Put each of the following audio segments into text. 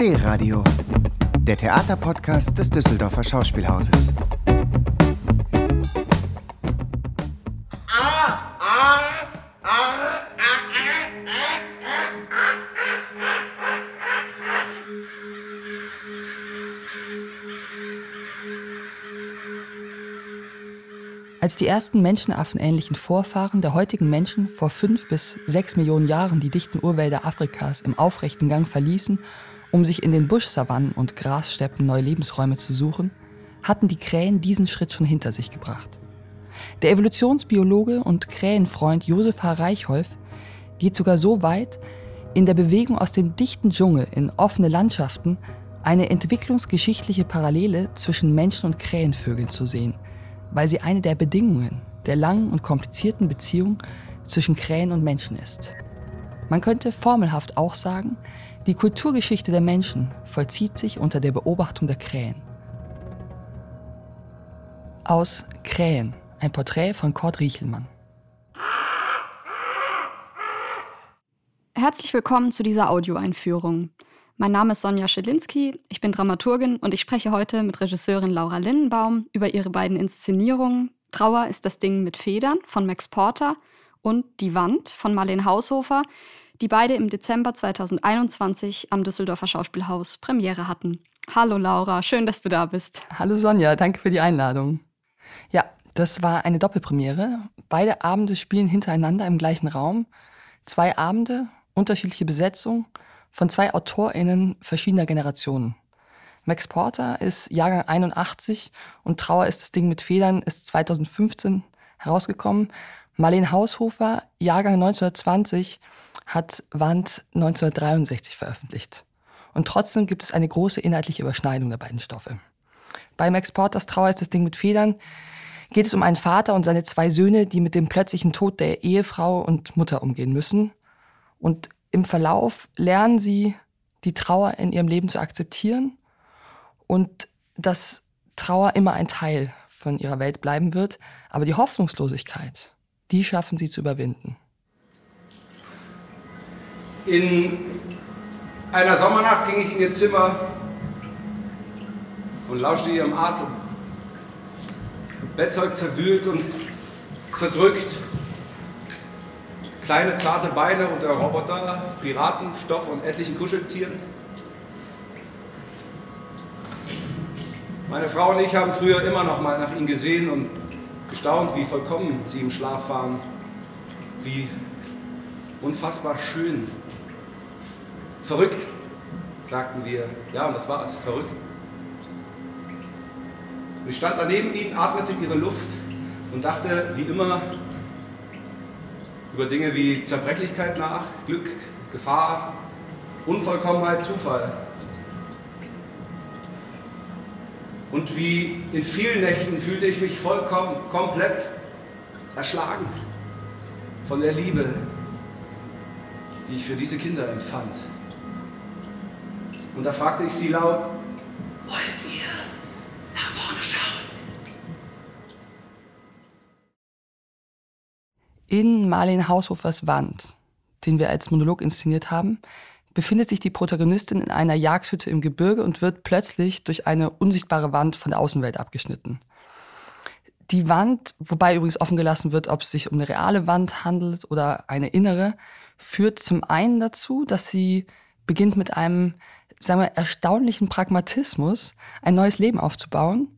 D-Radio, der Theaterpodcast des Düsseldorfer Schauspielhauses. Als die ersten menschenaffenähnlichen Vorfahren der heutigen Menschen vor fünf bis sechs Millionen Jahren die dichten Urwälder Afrikas im aufrechten Gang verließen, um sich in den Buschsavannen und Grassteppen neue Lebensräume zu suchen, hatten die Krähen diesen Schritt schon hinter sich gebracht. Der Evolutionsbiologe und Krähenfreund Josef H. Reichholf geht sogar so weit, in der Bewegung aus dem dichten Dschungel in offene Landschaften eine entwicklungsgeschichtliche Parallele zwischen Menschen und Krähenvögeln zu sehen – weil sie eine der Bedingungen der langen und komplizierten Beziehung zwischen Krähen und Menschen ist. Man könnte formelhaft auch sagen, die Kulturgeschichte der Menschen vollzieht sich unter der Beobachtung der Krähen. Aus Krähen, ein Porträt von Kurt Riechelmann. Herzlich willkommen zu dieser Audioeinführung. Mein Name ist Sonja Schelinski, ich bin Dramaturgin und ich spreche heute mit Regisseurin Laura Lindenbaum über ihre beiden Inszenierungen Trauer ist das Ding mit Federn von Max Porter und Die Wand von Marlene Haushofer, die beide im Dezember 2021 am Düsseldorfer Schauspielhaus Premiere hatten. Hallo Laura, schön, dass du da bist. Hallo Sonja, danke für die Einladung. Ja, das war eine Doppelpremiere. Beide Abende spielen hintereinander im gleichen Raum. Zwei Abende, unterschiedliche Besetzung von zwei AutorInnen verschiedener Generationen. Max Porter ist Jahrgang 81 und Trauer ist das Ding mit Federn ist 2015 herausgekommen. Marlene Haushofer, Jahrgang 1920, hat Wand 1963 veröffentlicht. Und trotzdem gibt es eine große inhaltliche Überschneidung der beiden Stoffe. Bei Max Porters Trauer ist das Ding mit Federn geht es um einen Vater und seine zwei Söhne, die mit dem plötzlichen Tod der Ehefrau und Mutter umgehen müssen. Und im Verlauf lernen sie, die Trauer in ihrem Leben zu akzeptieren und dass Trauer immer ein Teil von ihrer Welt bleiben wird, aber die Hoffnungslosigkeit, die schaffen sie zu überwinden. In einer Sommernacht ging ich in ihr Zimmer und lauschte ihrem Atem. Bettzeug zerwühlt und zerdrückt Kleine zarte Beine unter Roboter, Piratenstoff und etlichen Kuscheltieren. Meine Frau und ich haben früher immer noch mal nach ihm gesehen und gestaunt, wie vollkommen sie im Schlaf waren, wie unfassbar schön. Verrückt, sagten wir. Ja, und das war es, verrückt. ich stand daneben ihnen, atmete ihre Luft und dachte, wie immer, über Dinge wie Zerbrechlichkeit nach, Glück, Gefahr, Unvollkommenheit, Zufall. Und wie in vielen Nächten fühlte ich mich vollkommen, komplett erschlagen von der Liebe, die ich für diese Kinder empfand. Und da fragte ich sie laut, wollt ihr nach vorne schauen? In Marlene Haushofers Wand, den wir als Monolog inszeniert haben, befindet sich die Protagonistin in einer Jagdhütte im Gebirge und wird plötzlich durch eine unsichtbare Wand von der Außenwelt abgeschnitten. Die Wand, wobei übrigens offen gelassen wird, ob es sich um eine reale Wand handelt oder eine innere, führt zum einen dazu, dass sie beginnt mit einem, sagen wir, erstaunlichen Pragmatismus ein neues Leben aufzubauen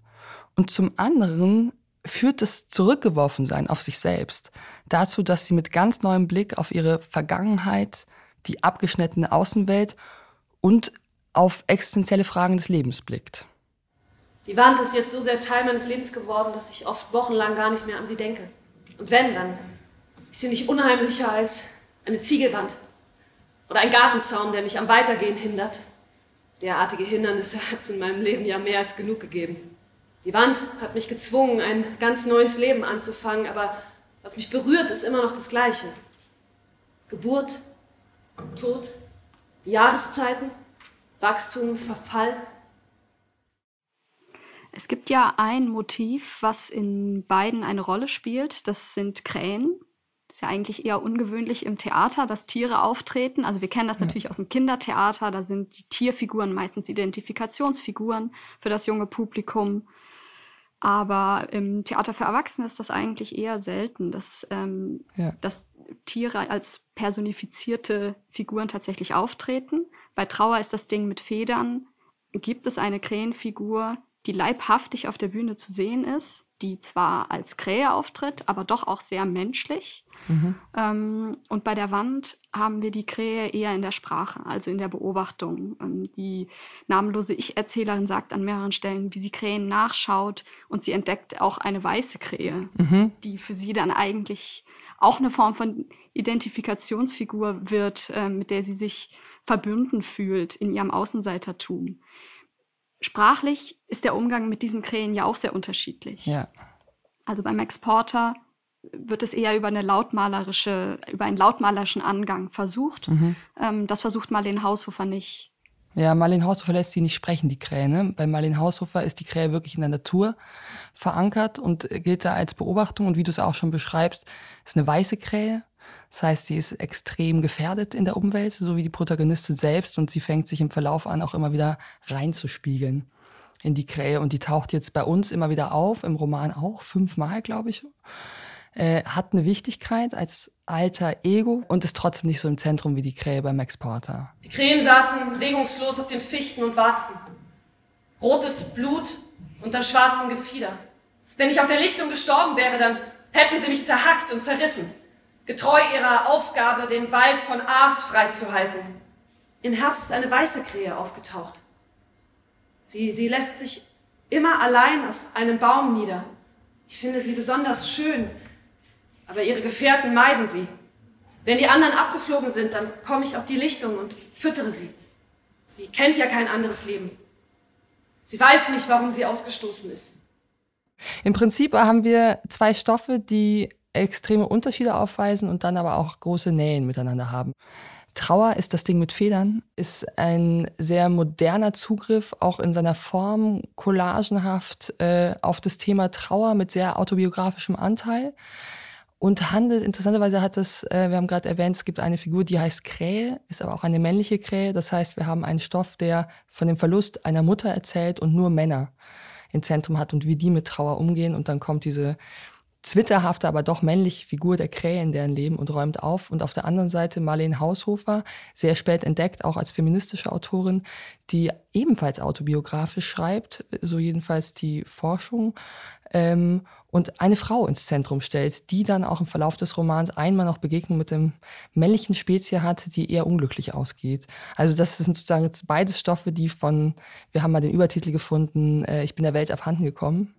und zum anderen führt das Zurückgeworfensein auf sich selbst dazu, dass sie mit ganz neuem Blick auf ihre Vergangenheit, die abgeschnittene Außenwelt und auf existenzielle Fragen des Lebens blickt. Die Wand ist jetzt so sehr Teil meines Lebens geworden, dass ich oft wochenlang gar nicht mehr an sie denke. Und wenn, dann ist sie nicht unheimlicher als eine Ziegelwand oder ein Gartenzaun, der mich am Weitergehen hindert. Derartige Hindernisse hat es in meinem Leben ja mehr als genug gegeben. Die Wand hat mich gezwungen, ein ganz neues Leben anzufangen, aber was mich berührt, ist immer noch das Gleiche. Geburt, Tod, Jahreszeiten, Wachstum, Verfall. Es gibt ja ein Motiv, was in beiden eine Rolle spielt. Das sind Krähen. Das ist ja eigentlich eher ungewöhnlich im Theater, dass Tiere auftreten. Also wir kennen das ja. natürlich aus dem Kindertheater. Da sind die Tierfiguren meistens Identifikationsfiguren für das junge Publikum. Aber im Theater für Erwachsene ist das eigentlich eher selten, dass, ähm, ja. dass Tiere als personifizierte Figuren tatsächlich auftreten. Bei Trauer ist das Ding mit Federn. Gibt es eine Krähenfigur, die leibhaftig auf der Bühne zu sehen ist, die zwar als Krähe auftritt, aber doch auch sehr menschlich. Mhm. Ähm, und bei der Wand haben wir die Krähe eher in der Sprache, also in der Beobachtung. Ähm, die namenlose Ich-Erzählerin sagt an mehreren Stellen, wie sie Krähen nachschaut und sie entdeckt auch eine weiße Krähe, mhm. die für sie dann eigentlich auch eine Form von Identifikationsfigur wird, äh, mit der sie sich verbünden fühlt in ihrem Außenseitertum. Sprachlich ist der Umgang mit diesen Krähen ja auch sehr unterschiedlich. Ja. Also beim Exporter wird es eher über eine lautmalerische, über einen lautmalerischen Angang versucht. Mhm. Ähm, das versucht Marlene Haushofer nicht. Ja, Marlene Haushofer lässt sie nicht sprechen, die Krähe. Ne? Bei Marlene Haushofer ist die Krähe wirklich in der Natur verankert und gilt da als Beobachtung. Und wie du es auch schon beschreibst, ist eine weiße Krähe. Das heißt, sie ist extrem gefährdet in der Umwelt, so wie die Protagonistin selbst. Und sie fängt sich im Verlauf an, auch immer wieder reinzuspiegeln in die Krähe. Und die taucht jetzt bei uns immer wieder auf, im Roman auch, fünfmal, glaube ich. Äh, hat eine Wichtigkeit als alter Ego und ist trotzdem nicht so im Zentrum wie die Krähe beim Max Porter. Die Krähen saßen regungslos auf den Fichten und warteten. Rotes Blut unter schwarzem Gefieder. Wenn ich auf der Lichtung gestorben wäre, dann hätten sie mich zerhackt und zerrissen getreu ihrer Aufgabe, den Wald von Aas freizuhalten. Im Herbst ist eine weiße Krähe aufgetaucht. Sie, sie lässt sich immer allein auf einem Baum nieder. Ich finde sie besonders schön, aber ihre Gefährten meiden sie. Wenn die anderen abgeflogen sind, dann komme ich auf die Lichtung und füttere sie. Sie kennt ja kein anderes Leben. Sie weiß nicht, warum sie ausgestoßen ist. Im Prinzip haben wir zwei Stoffe, die extreme Unterschiede aufweisen und dann aber auch große Nähen miteinander haben. Trauer ist das Ding mit Federn, ist ein sehr moderner Zugriff, auch in seiner Form collagenhaft äh, auf das Thema Trauer mit sehr autobiografischem Anteil. Und handelt, interessanterweise hat es, äh, wir haben gerade erwähnt, es gibt eine Figur, die heißt Krähe, ist aber auch eine männliche Krähe. Das heißt, wir haben einen Stoff, der von dem Verlust einer Mutter erzählt und nur Männer im Zentrum hat und wie die mit Trauer umgehen. Und dann kommt diese zwitterhafte, aber doch männliche Figur der Krähe in deren Leben und räumt auf. Und auf der anderen Seite Marlene Haushofer, sehr spät entdeckt, auch als feministische Autorin, die ebenfalls autobiografisch schreibt, so jedenfalls die Forschung, ähm, und eine Frau ins Zentrum stellt, die dann auch im Verlauf des Romans einmal noch Begegnung mit dem männlichen Spezies hat, die eher unglücklich ausgeht. Also das sind sozusagen beides Stoffe, die von, wir haben mal den Übertitel gefunden, äh, ich bin der Welt abhanden gekommen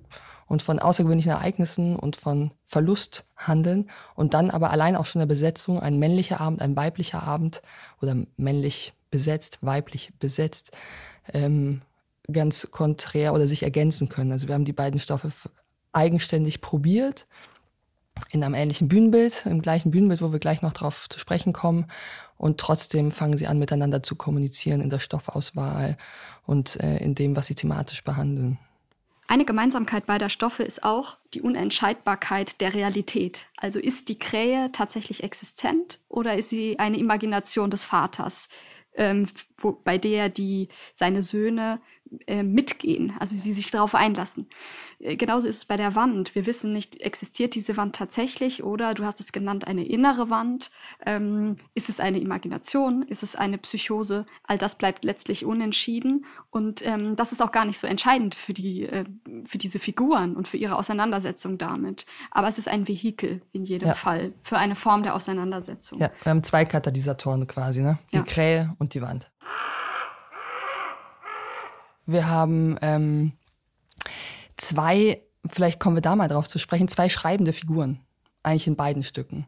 und von außergewöhnlichen Ereignissen und von Verlust handeln und dann aber allein auch schon der Besetzung, ein männlicher Abend, ein weiblicher Abend oder männlich besetzt, weiblich besetzt, ähm, ganz konträr oder sich ergänzen können. Also wir haben die beiden Stoffe eigenständig probiert in einem ähnlichen Bühnenbild, im gleichen Bühnenbild, wo wir gleich noch darauf zu sprechen kommen. Und trotzdem fangen sie an, miteinander zu kommunizieren in der Stoffauswahl und äh, in dem, was sie thematisch behandeln. Eine Gemeinsamkeit beider Stoffe ist auch die Unentscheidbarkeit der Realität. Also ist die Krähe tatsächlich existent oder ist sie eine Imagination des Vaters, ähm, wo, bei der die seine Söhne äh, mitgehen, also sie sich darauf einlassen. Äh, genauso ist es bei der Wand. Wir wissen nicht, existiert diese Wand tatsächlich oder du hast es genannt, eine innere Wand. Ähm, ist es eine Imagination? Ist es eine Psychose? All das bleibt letztlich unentschieden und ähm, das ist auch gar nicht so entscheidend für, die, äh, für diese Figuren und für ihre Auseinandersetzung damit. Aber es ist ein Vehikel in jedem ja. Fall für eine Form der Auseinandersetzung. Ja, wir haben zwei Katalysatoren quasi, ne? Die ja. Krähe und die Wand. Wir haben ähm, zwei, vielleicht kommen wir da mal drauf zu sprechen, zwei schreibende Figuren, eigentlich in beiden Stücken.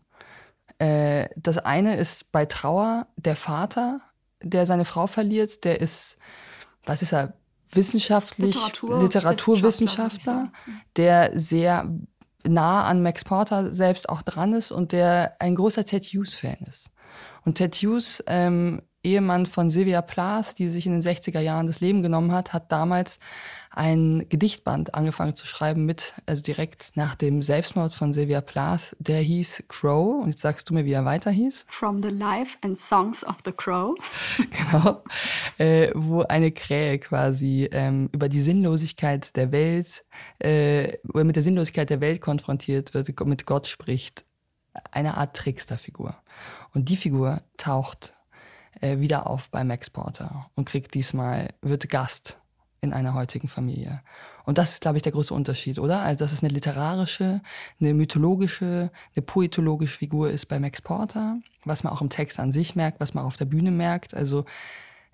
Äh, das eine ist bei Trauer der Vater, der seine Frau verliert, der ist, was ist er, wissenschaftlich, Literatur, Literaturwissenschaftler, der sehr nah an Max Porter selbst auch dran ist und der ein großer Ted Hughes-Fan ist. Und Ted Hughes ähm, Ehemann von Sylvia Plath, die sich in den 60er Jahren das Leben genommen hat, hat damals ein Gedichtband angefangen zu schreiben mit, also direkt nach dem Selbstmord von Sylvia Plath. Der hieß Crow. Und jetzt sagst du mir, wie er weiter hieß. From the Life and Songs of the Crow. genau. Äh, wo eine Krähe quasi ähm, über die Sinnlosigkeit der Welt, äh, oder mit der Sinnlosigkeit der Welt konfrontiert wird, mit Gott spricht. Eine Art Tricksterfigur. Und die Figur taucht äh, wieder auf bei Max Porter und kriegt diesmal, wird Gast in einer heutigen Familie. Und das ist, glaube ich, der große Unterschied, oder? Also, dass es eine literarische, eine mythologische, eine poetologische Figur ist bei Max Porter, was man auch im Text an sich merkt, was man auf der Bühne merkt. Also,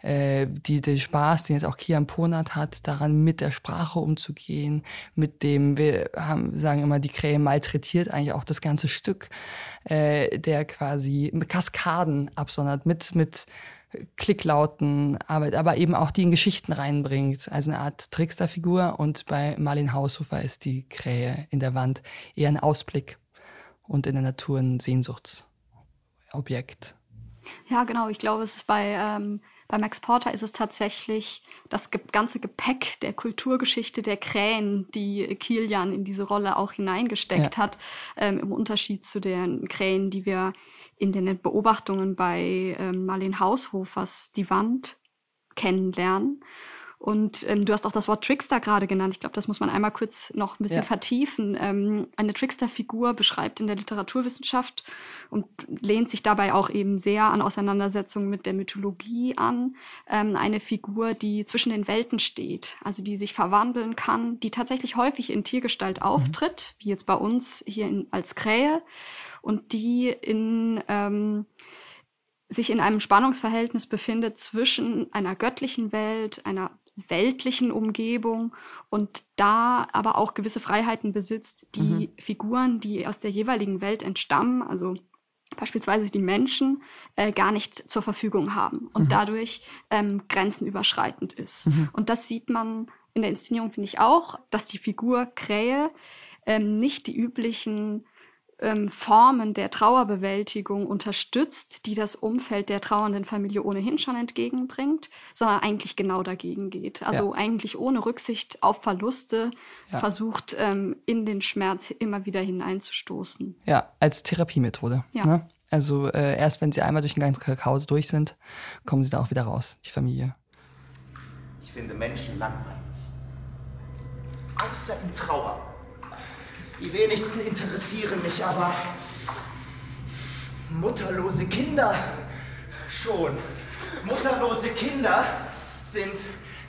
äh, die, der Spaß, den jetzt auch Kian Ponat hat, daran mit der Sprache umzugehen, mit dem, wir haben, sagen immer, die Krähe malträtiert eigentlich auch das ganze Stück, äh, der quasi Kaskaden absondert, mit, mit Klicklauten arbeitet, aber eben auch die in Geschichten reinbringt. Also eine Art Tricksterfigur. Und bei Marlin Haushofer ist die Krähe in der Wand eher ein Ausblick und in der Natur ein Sehnsuchtsobjekt. Ja, genau. Ich glaube, es ist bei ähm, bei Max Porter ist es tatsächlich das ganze Gepäck der Kulturgeschichte der Krähen, die Kilian in diese Rolle auch hineingesteckt ja. hat, ähm, im Unterschied zu den Krähen, die wir in den Beobachtungen bei ähm, Marlene Haushofers Die Wand kennenlernen. Und ähm, du hast auch das Wort Trickster gerade genannt. Ich glaube, das muss man einmal kurz noch ein bisschen ja. vertiefen. Ähm, eine Trickster-Figur beschreibt in der Literaturwissenschaft und lehnt sich dabei auch eben sehr an Auseinandersetzungen mit der Mythologie an. Ähm, eine Figur, die zwischen den Welten steht, also die sich verwandeln kann, die tatsächlich häufig in Tiergestalt mhm. auftritt, mhm. wie jetzt bei uns hier in, als Krähe, und die in ähm, sich in einem Spannungsverhältnis befindet zwischen einer göttlichen Welt, einer weltlichen Umgebung und da aber auch gewisse Freiheiten besitzt, die mhm. Figuren, die aus der jeweiligen Welt entstammen, also beispielsweise die Menschen, äh, gar nicht zur Verfügung haben und mhm. dadurch ähm, grenzenüberschreitend ist. Mhm. Und das sieht man in der Inszenierung, finde ich auch, dass die Figur Krähe ähm, nicht die üblichen ähm, Formen der Trauerbewältigung unterstützt, die das Umfeld der trauernden Familie ohnehin schon entgegenbringt, sondern eigentlich genau dagegen geht. Also ja. eigentlich ohne Rücksicht auf Verluste ja. versucht, ähm, in den Schmerz immer wieder hineinzustoßen. Ja, als Therapiemethode. Ja. Ne? Also äh, erst wenn sie einmal durch den ganzen Kakao durch sind, kommen sie da auch wieder raus, die Familie. Ich finde Menschen langweilig. Außer in Trauer. Die wenigsten interessieren mich, aber mutterlose Kinder schon. Mutterlose Kinder sind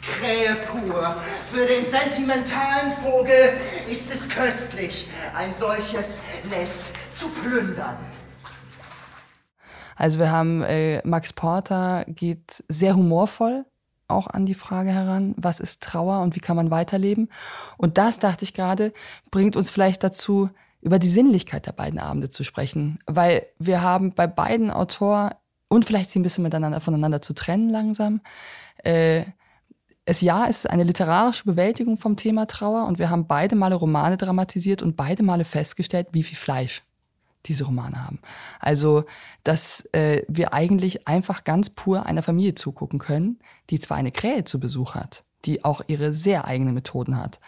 Krähe pur. Für den sentimentalen Vogel ist es köstlich, ein solches Nest zu plündern. Also wir haben äh, Max Porter geht sehr humorvoll auch an die Frage heran, was ist Trauer und wie kann man weiterleben. Und das, dachte ich gerade, bringt uns vielleicht dazu, über die Sinnlichkeit der beiden Abende zu sprechen. Weil wir haben bei beiden Autoren, und vielleicht sie ein bisschen miteinander voneinander zu trennen langsam, äh, es ja ist eine literarische Bewältigung vom Thema Trauer und wir haben beide Male Romane dramatisiert und beide Male festgestellt, wie viel Fleisch diese Romane haben. Also, dass äh, wir eigentlich einfach ganz pur einer Familie zugucken können, die zwar eine Krähe zu Besuch hat, die auch ihre sehr eigenen Methoden hat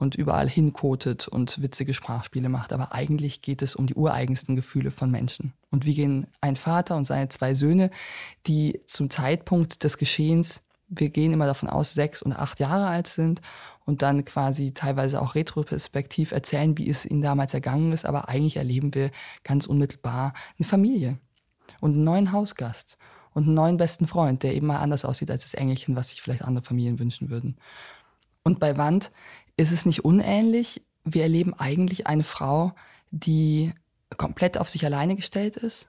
und überall hinkotet und witzige Sprachspiele macht, aber eigentlich geht es um die ureigensten Gefühle von Menschen. Und wie gehen ein Vater und seine zwei Söhne, die zum Zeitpunkt des Geschehens, wir gehen immer davon aus, sechs und acht Jahre alt sind und dann quasi teilweise auch retroperspektiv erzählen, wie es ihnen damals ergangen ist. Aber eigentlich erleben wir ganz unmittelbar eine Familie und einen neuen Hausgast und einen neuen besten Freund, der eben mal anders aussieht als das Engelchen, was sich vielleicht andere Familien wünschen würden. Und bei Wand ist es nicht unähnlich. Wir erleben eigentlich eine Frau, die komplett auf sich alleine gestellt ist.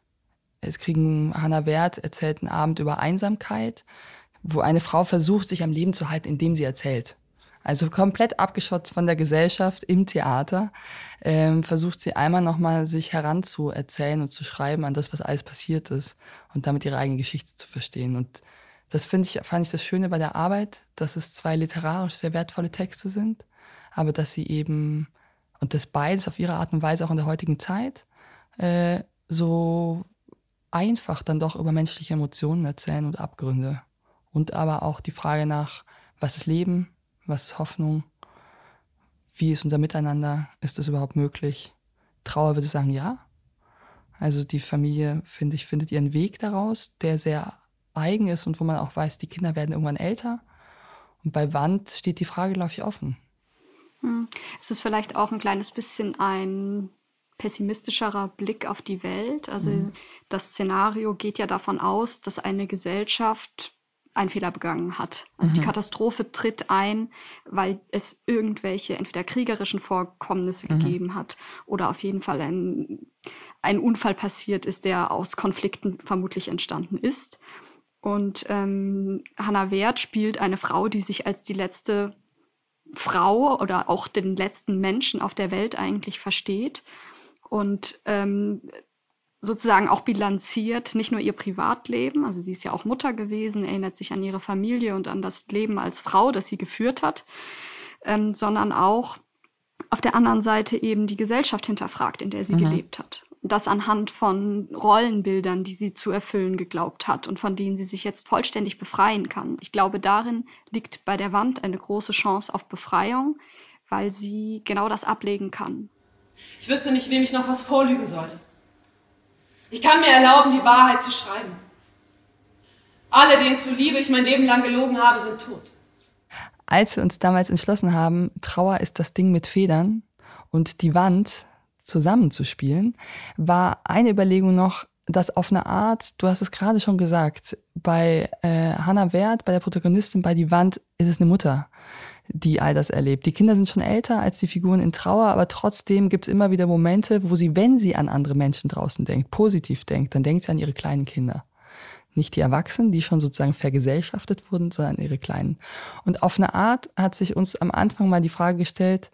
Es kriegen Hannah Wert erzählt einen Abend über Einsamkeit, wo eine Frau versucht, sich am Leben zu halten, indem sie erzählt. Also komplett abgeschottet von der Gesellschaft im Theater, ähm, versucht sie einmal nochmal sich heranzuerzählen und zu schreiben an das, was alles passiert ist und damit ihre eigene Geschichte zu verstehen. Und das finde ich, fand ich das Schöne bei der Arbeit, dass es zwei literarisch sehr wertvolle Texte sind, aber dass sie eben, und das beides auf ihre Art und Weise auch in der heutigen Zeit, äh, so einfach dann doch über menschliche Emotionen erzählen und Abgründe. Und aber auch die Frage nach, was ist Leben, was ist Hoffnung, wie ist unser Miteinander, ist das überhaupt möglich? Trauer würde ich sagen, ja. Also die Familie, finde ich, findet ihren Weg daraus, der sehr eigen ist und wo man auch weiß, die Kinder werden irgendwann älter. Und bei Wand steht die Frage, glaube ich, offen. Hm. Es ist vielleicht auch ein kleines bisschen ein pessimistischerer Blick auf die Welt. Also mhm. das Szenario geht ja davon aus, dass eine Gesellschaft einen Fehler begangen hat. Also mhm. die Katastrophe tritt ein, weil es irgendwelche entweder kriegerischen Vorkommnisse mhm. gegeben hat oder auf jeden Fall ein, ein Unfall passiert ist, der aus Konflikten vermutlich entstanden ist. Und ähm, Hannah Wert spielt eine Frau, die sich als die letzte Frau oder auch den letzten Menschen auf der Welt eigentlich versteht und ähm, sozusagen auch bilanziert, nicht nur ihr Privatleben, also sie ist ja auch Mutter gewesen, erinnert sich an ihre Familie und an das Leben als Frau, das sie geführt hat, ähm, sondern auch auf der anderen Seite eben die Gesellschaft hinterfragt, in der sie mhm. gelebt hat. Und das anhand von Rollenbildern, die sie zu erfüllen geglaubt hat und von denen sie sich jetzt vollständig befreien kann. Ich glaube, darin liegt bei der Wand eine große Chance auf Befreiung, weil sie genau das ablegen kann. Ich wüsste nicht, wem ich noch was vorlügen sollte. Ich kann mir erlauben, die Wahrheit zu schreiben. Alle, denen zuliebe ich mein Leben lang gelogen habe, sind tot. Als wir uns damals entschlossen haben, Trauer ist das Ding mit Federn und die Wand zusammenzuspielen, war eine Überlegung noch, dass auf eine Art, du hast es gerade schon gesagt, bei äh, Hannah Wert, bei der Protagonistin, bei Die Wand, ist es eine Mutter die all das erlebt. Die Kinder sind schon älter als die Figuren in Trauer, aber trotzdem gibt es immer wieder Momente, wo sie, wenn sie an andere Menschen draußen denkt, positiv denkt, dann denkt sie an ihre kleinen Kinder. Nicht die Erwachsenen, die schon sozusagen vergesellschaftet wurden, sondern ihre Kleinen. Und auf eine Art hat sich uns am Anfang mal die Frage gestellt,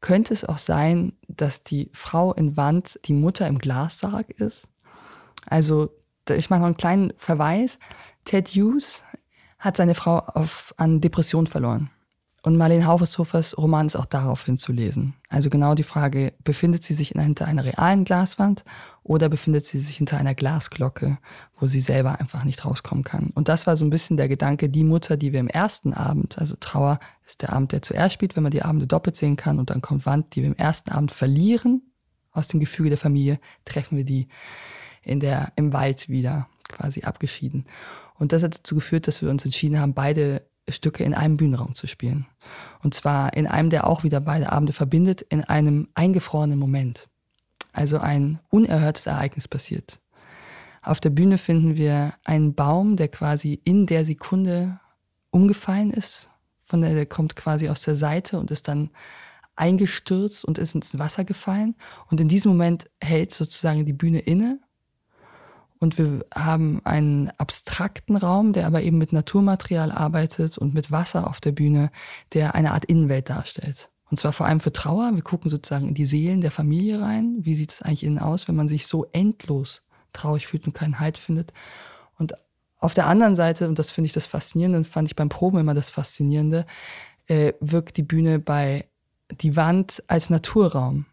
könnte es auch sein, dass die Frau in Wand die Mutter im Glassarg ist? Also, ich mache noch einen kleinen Verweis. Ted Hughes hat seine Frau auf, an Depression verloren. Und Marlene Haufeshofers Roman ist auch darauf hinzulesen. Also genau die Frage, befindet sie sich hinter einer realen Glaswand oder befindet sie sich hinter einer Glasglocke, wo sie selber einfach nicht rauskommen kann. Und das war so ein bisschen der Gedanke, die Mutter, die wir im ersten Abend, also Trauer ist der Abend, der zuerst spielt, wenn man die Abende doppelt sehen kann und dann kommt Wand, die wir im ersten Abend verlieren aus dem Gefüge der Familie, treffen wir die in der, im Wald wieder quasi abgeschieden. Und das hat dazu geführt, dass wir uns entschieden haben, beide Stücke in einem Bühnenraum zu spielen. Und zwar in einem, der auch wieder beide Abende verbindet, in einem eingefrorenen Moment. Also ein unerhörtes Ereignis passiert. Auf der Bühne finden wir einen Baum, der quasi in der Sekunde umgefallen ist. Von der, der kommt quasi aus der Seite und ist dann eingestürzt und ist ins Wasser gefallen. Und in diesem Moment hält sozusagen die Bühne inne und wir haben einen abstrakten Raum, der aber eben mit Naturmaterial arbeitet und mit Wasser auf der Bühne, der eine Art Innenwelt darstellt. Und zwar vor allem für Trauer. Wir gucken sozusagen in die Seelen der Familie rein. Wie sieht es eigentlich innen aus, wenn man sich so endlos traurig fühlt und keinen Halt findet? Und auf der anderen Seite, und das finde ich das Faszinierende, und fand ich beim Proben immer das Faszinierende, äh, wirkt die Bühne bei die Wand als Naturraum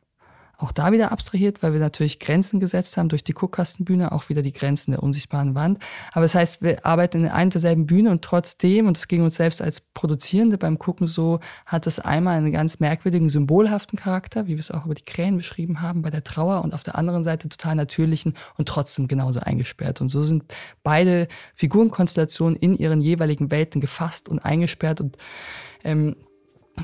auch da wieder abstrahiert, weil wir natürlich Grenzen gesetzt haben durch die Guckkastenbühne, auch wieder die Grenzen der unsichtbaren Wand. Aber das heißt, wir arbeiten in einer derselben Bühne und trotzdem, und das ging uns selbst als Produzierende beim Gucken so, hat es einmal einen ganz merkwürdigen, symbolhaften Charakter, wie wir es auch über die Krähen beschrieben haben, bei der Trauer und auf der anderen Seite total natürlichen und trotzdem genauso eingesperrt. Und so sind beide Figurenkonstellationen in ihren jeweiligen Welten gefasst und eingesperrt und ähm,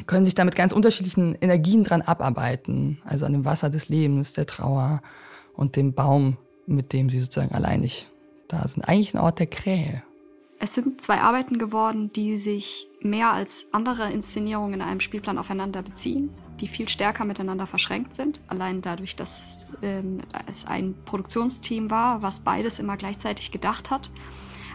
können sich damit ganz unterschiedlichen Energien dran abarbeiten. Also an dem Wasser des Lebens, der Trauer und dem Baum, mit dem sie sozusagen alleinig da sind. Eigentlich ein Ort der Krähe. Es sind zwei Arbeiten geworden, die sich mehr als andere Inszenierungen in einem Spielplan aufeinander beziehen, die viel stärker miteinander verschränkt sind. Allein dadurch, dass ähm, es ein Produktionsteam war, was beides immer gleichzeitig gedacht hat.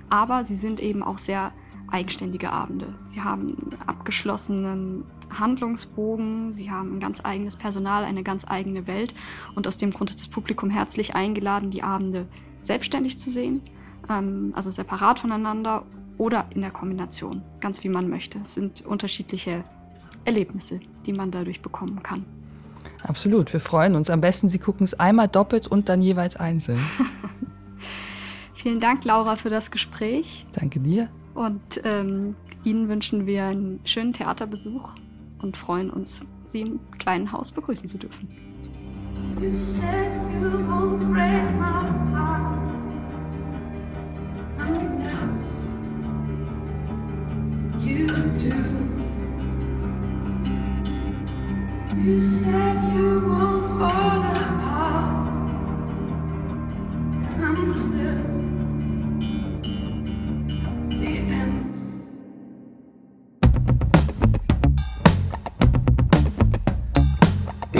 Aber sie sind eben auch sehr eigenständige Abende. Sie haben abgeschlossenen Handlungsbogen, sie haben ein ganz eigenes Personal, eine ganz eigene Welt. Und aus dem Grund ist das Publikum herzlich eingeladen, die Abende selbstständig zu sehen, ähm, also separat voneinander oder in der Kombination, ganz wie man möchte. Es sind unterschiedliche Erlebnisse, die man dadurch bekommen kann. Absolut, wir freuen uns. Am besten, Sie gucken es einmal doppelt und dann jeweils einzeln. Vielen Dank, Laura, für das Gespräch. Danke dir. Und ähm, Ihnen wünschen wir einen schönen Theaterbesuch und freuen uns, Sie im kleinen Haus begrüßen zu dürfen. You said you won't break my heart unless you do. You said you won't fall apart until